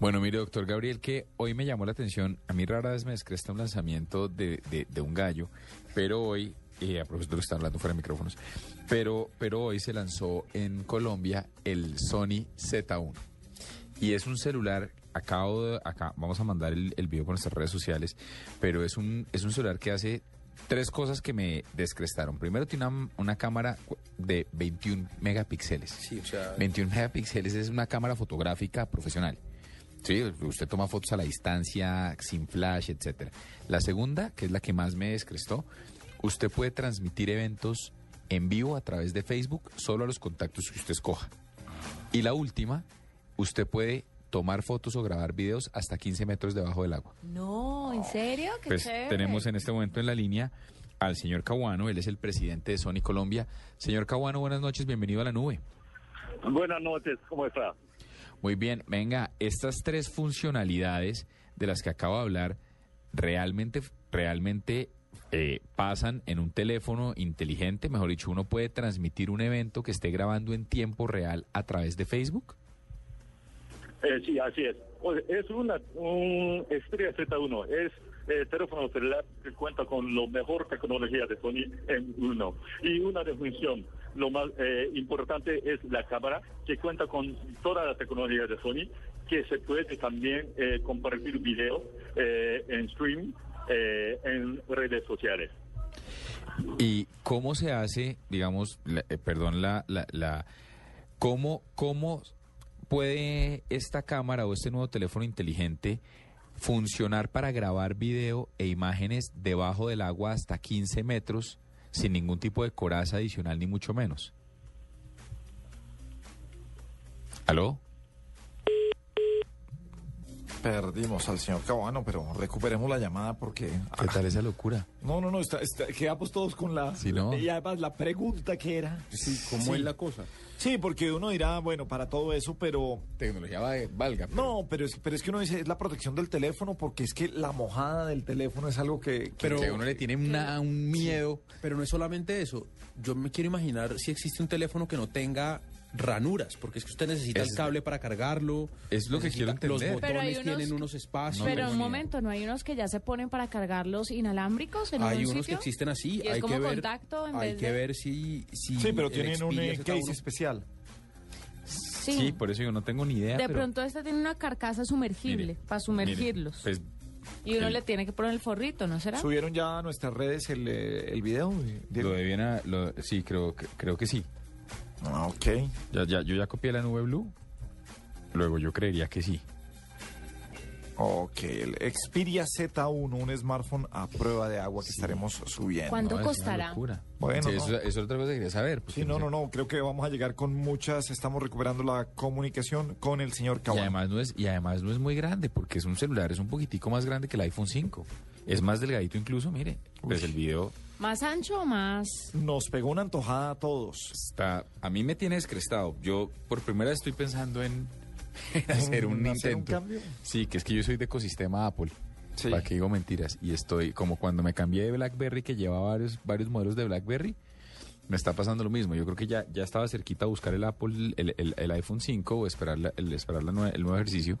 Bueno, mire, doctor Gabriel, que hoy me llamó la atención, a mí rara vez me descresta un lanzamiento de, de, de un gallo, pero hoy, eh, a propósito que está hablando fuera de micrófonos, pero, pero hoy se lanzó en Colombia el Sony Z1. Y es un celular, acabo de, acá, vamos a mandar el, el video por nuestras redes sociales, pero es un, es un celular que hace tres cosas que me descrestaron. Primero, tiene una, una cámara de 21 megapíxeles. Sí, o sea, 21 megapíxeles es una cámara fotográfica profesional. Sí, usted toma fotos a la distancia, sin flash, etcétera. La segunda, que es la que más me descrestó, usted puede transmitir eventos en vivo a través de Facebook solo a los contactos que usted escoja. Y la última, usted puede tomar fotos o grabar videos hasta 15 metros debajo del agua. No, ¿en serio? Qué Pues chévere. tenemos en este momento en la línea al señor Caguano, él es el presidente de Sony Colombia. Señor Caguano, buenas noches, bienvenido a la nube. Buenas noches, ¿cómo está? Muy bien, venga, estas tres funcionalidades de las que acabo de hablar realmente, realmente eh, pasan en un teléfono inteligente, mejor dicho, uno puede transmitir un evento que esté grabando en tiempo real a través de Facebook. Eh, sí, así es. Es una, un Xperia Z1, es eh, teléfono celular que cuenta con lo mejor tecnología de Sony en uno. Y una definición, lo más eh, importante es la cámara, que cuenta con toda la tecnología de Sony, que se puede también eh, compartir video eh, en stream, eh, en redes sociales. ¿Y cómo se hace, digamos, la- perdón, la, la, la cómo, cómo puede esta cámara o este nuevo teléfono inteligente funcionar para grabar video e imágenes debajo del agua hasta 15 metros sin ningún tipo de coraza adicional ni mucho menos? ¿Aló? Perdimos al señor Cabano, pero recuperemos la llamada porque... ¿Qué tal esa locura? No, no, no, está, está- quedamos todos con la... Sí, ¿no? Y además la pregunta que era... sí, ¿cómo Sí. es la cosa? Sí, porque uno dirá, bueno, para todo eso, pero... Tecnología valga. No, pero es, pero es que uno dice, es la protección del teléfono porque es que la mojada del teléfono es algo que... que- Pero- que uno le tiene una- un miedo. Pero no es solamente eso. Yo me quiero imaginar si existe un teléfono que no tenga ranuras, porque es que usted necesita Es- el cable para cargarlo. Es lo que quiero entender. Los Pero hay botones unos- tienen unos espacios. Pero tengo un momento, ¿no hay unos que ya se ponen para cargar los inalámbricos en Hay un unos que existen así. Y es hay como que ver, contacto en hay vez que de- ver si, si Sí, pero tienen un Xperia eh, Z1 case especial. Sí. Sí, por eso yo no tengo ni idea. de pero- pronto este tiene una carcasa sumergible Mire, para sumergirlos. mire, pues y uno el- le tiene que poner el forrito, ¿no será? ¿Subieron ya a nuestras redes el, eh, el video? Diego? Lo de Viena, lo- sí, creo, que- creo que sí. Ah, ok. Ya, ya, yo ya copié la nube blue. Luego yo creería que sí. Ok, el Xperia Z1, un smartphone a prueba de agua que estaremos subiendo. ¿Cuándo No, es una costará? Bueno, Sí, no. eso, eso es otra cosa que quería saber. Sí, no, sé. no, no, creo que vamos a llegar con muchas, estamos recuperando la comunicación con el señor Y Cabano. además, no es, y además no es muy grande, porque es un celular, es un poquitico más grande que el iPhone 5. Es más delgadito incluso, mire. Pues el video ¿Más ancho o más? Nos pegó una antojada a todos. está... A mí me tiene descrestado. Yo por primera vez estoy pensando en, en hacer un ¿En hacer un intento. cambio? Sí, que es que yo soy de ecosistema Apple. Sí. ¿Para qué digo mentiras? Y estoy como cuando me cambié de BlackBerry, que llevaba varios, varios modelos de BlackBerry, me está pasando lo mismo. Yo creo que ya, ya estaba cerquita a buscar el Apple, el, el- el iPhone 5 o esperar, la- el, esperar la el nuevo ejercicio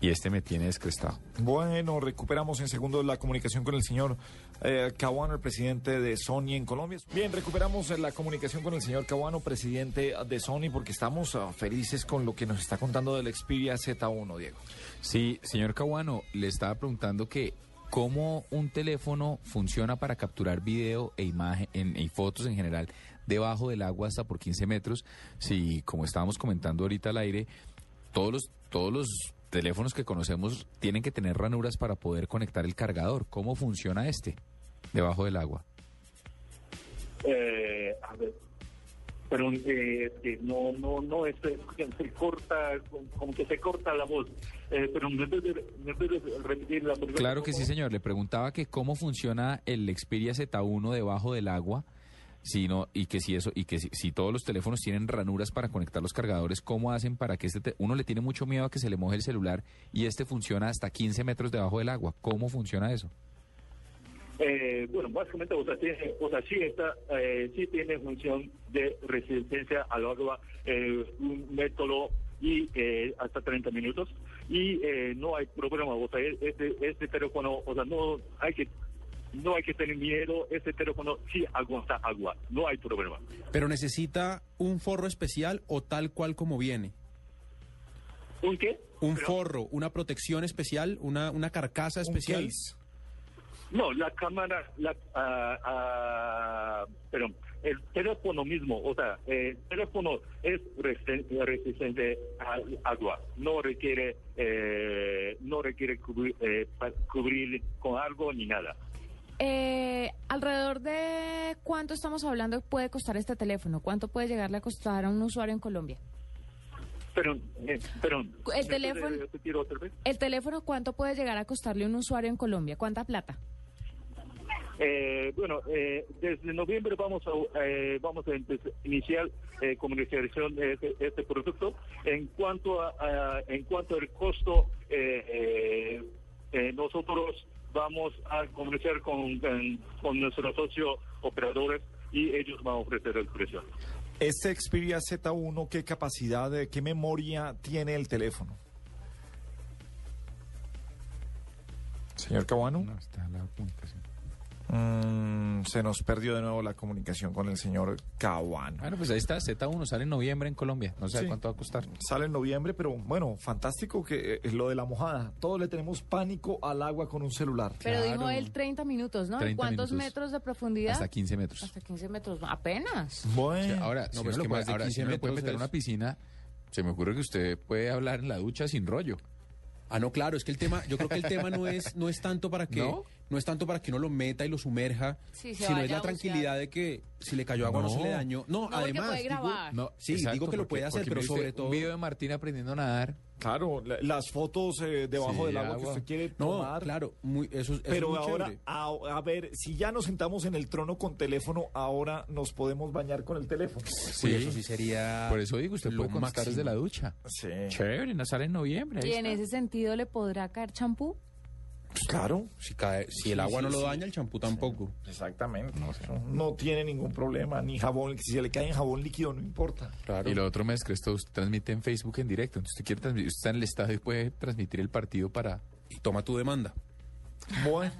y este me tiene descrestado. Bueno, recuperamos en segundos la comunicación con el señor eh, el presidente de Sony en Colombia. Bien, recuperamos eh, la comunicación con el señor Caguano, presidente de Sony, porque estamos ah, felices con lo que nos está contando del Xperia Z1, Diego. Sí, señor Caguano, le estaba preguntando que cómo un teléfono funciona para capturar video e imagen en- y fotos en general debajo del agua hasta por 15 metros. Si, como estábamos comentando ahorita al aire, todos los, todos los teléfonos que conocemos tienen que tener ranuras para poder conectar el cargador. ¿Cómo funciona este debajo del agua? Eh, a ver, pero eh, no, no, no, es que se corta, como que se corta la voz. Eh, pero me puede, me puede repetir la pregunta. Claro que sí, señor. Le preguntaba que cómo funciona el Xperia Z1 debajo del agua. Si no, y que si eso, y que si, si todos los teléfonos tienen ranuras para conectar los cargadores, ¿cómo hacen para que este te- uno le tiene mucho miedo a que se le moje el celular y este funciona hasta 15 metros debajo del agua? ¿Cómo funciona eso? Eh, bueno, básicamente, o sea, tiene, o sea, sí está, eh, sí tiene función de resistencia al agua, eh, un método y eh, hasta 30 minutos. y eh, no hay problema. O sea, este, este teléfono, o sea, no hay que no hay que tener miedo, este teléfono sí aguanta agua, no hay problema. Pero necesita un forro especial o tal cual como viene. ¿Un qué? Un Pero- forro, una protección especial, una, una carcasa especial. case. No, la cámara, la, ah, ah, perdón, el teléfono mismo, o sea, el teléfono es resisten- resistente al agua, no requiere, eh, no requiere cubrir, eh, cubrir con algo ni nada. Eh, ¿Alrededor de cuánto estamos hablando puede costar este teléfono? ¿Cuánto puede llegarle a costar a un usuario en Colombia? Perdón, eh, perdón. El ¿me puede teléfono- repetir otra vez? ¿El teléfono cuánto puede llegar a costarle a un usuario en Colombia? ¿Cuánta plata? Eh, bueno, eh, desde noviembre vamos a eh, vamos a iniciar eh, comercialización de este, este producto. En cuanto a, a- en cuanto al costo, eh, eh, eh, nosotros vamos a comerciar con, con, con nuestros socios operadores y ellos van a ofrecer el precio. Este Xperia Z1, ¿qué capacidad, qué memoria tiene el teléfono? Señor Caguano. No, está la comunicación. Mm, se nos perdió de nuevo la comunicación con el señor Caguano. Bueno, pues ahí está, Z1 sale en noviembre en Colombia. No sé Sí. cuánto va a costar. Sale en noviembre, pero bueno, fantástico que eh, lo de la mojada. Todos le tenemos pánico al agua con un celular. Pero Claro. dijo él 30 minutos, ¿no? 30 ¿Cuántos minutos. metros de profundidad? Hasta 15 metros. Hasta 15 metros, apenas. O Bueno, sea, ahora, No, si pero es que puede, más de ahora, 15 si lo puede metros meter en es- una piscina, se me ocurre que usted puede hablar en la ducha sin rollo. Ah, no, claro, es que el tema, yo creo que el tema no es, no es tanto para que, ¿No? ¿No? es tanto para que uno lo meta y lo sumerja, Sí, sino es la tranquilidad de que si le cayó agua no, No. se le dañó. No, No, además, puede digo- grabar. No, Sí, digo que lo porque- puede hacer, pero sobre todo- Un video de Martín aprendiendo a nadar. claro, la- las fotos eh, debajo Sí, del agua, que agua. usted quiere no, tomar. claro, muy, eso, es- eso Pero es muy ahora, a, a ver, si ya nos sentamos en el trono con teléfono, ahora nos podemos bañar con el teléfono. Sí, eso sí sería. Por eso digo, usted lo puede contestar máximo. desde la ducha. Sí. Chévere, no sale en noviembre. ¿Y en está. ese sentido le podrá caer champú? Pues claro. Si, cae, si el Sí, agua sí, no lo sí. daña, el champú tampoco. Exactamente. No tiene ningún problema, ni jabón. Si se le cae en jabón líquido, no importa. Claro. Y lo otro que esto usted transmite en Facebook en directo. Entonces usted quiere transmitir, usted está en el estadio y puede transmitir el partido para... Y toma tu demanda. Bueno.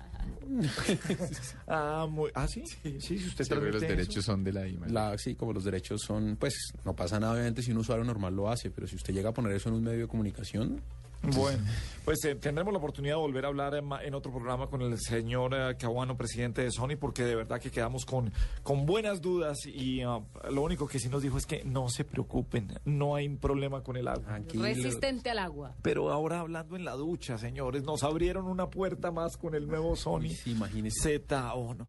ah, muy, ah, sí. Sí, si usted Siempre los eso. derechos son de la IMA. La, sí, como los derechos son, pues no pasa nada obviamente si un usuario normal lo hace, pero si usted llega a poner eso en un medio de comunicación, Bueno, pues eh, tendremos la oportunidad de volver a hablar en, otro programa con el señor eh, Caguano, presidente de Sony, porque de verdad que quedamos con, con buenas dudas y ah, lo único que sí nos dijo es que no se preocupen, no hay problema con el agua. tranquilo. Resistente al agua. Pero ahora hablando en la ducha, señores, nos abrieron una puerta más con el nuevo Sony sí, imagínese. Z1.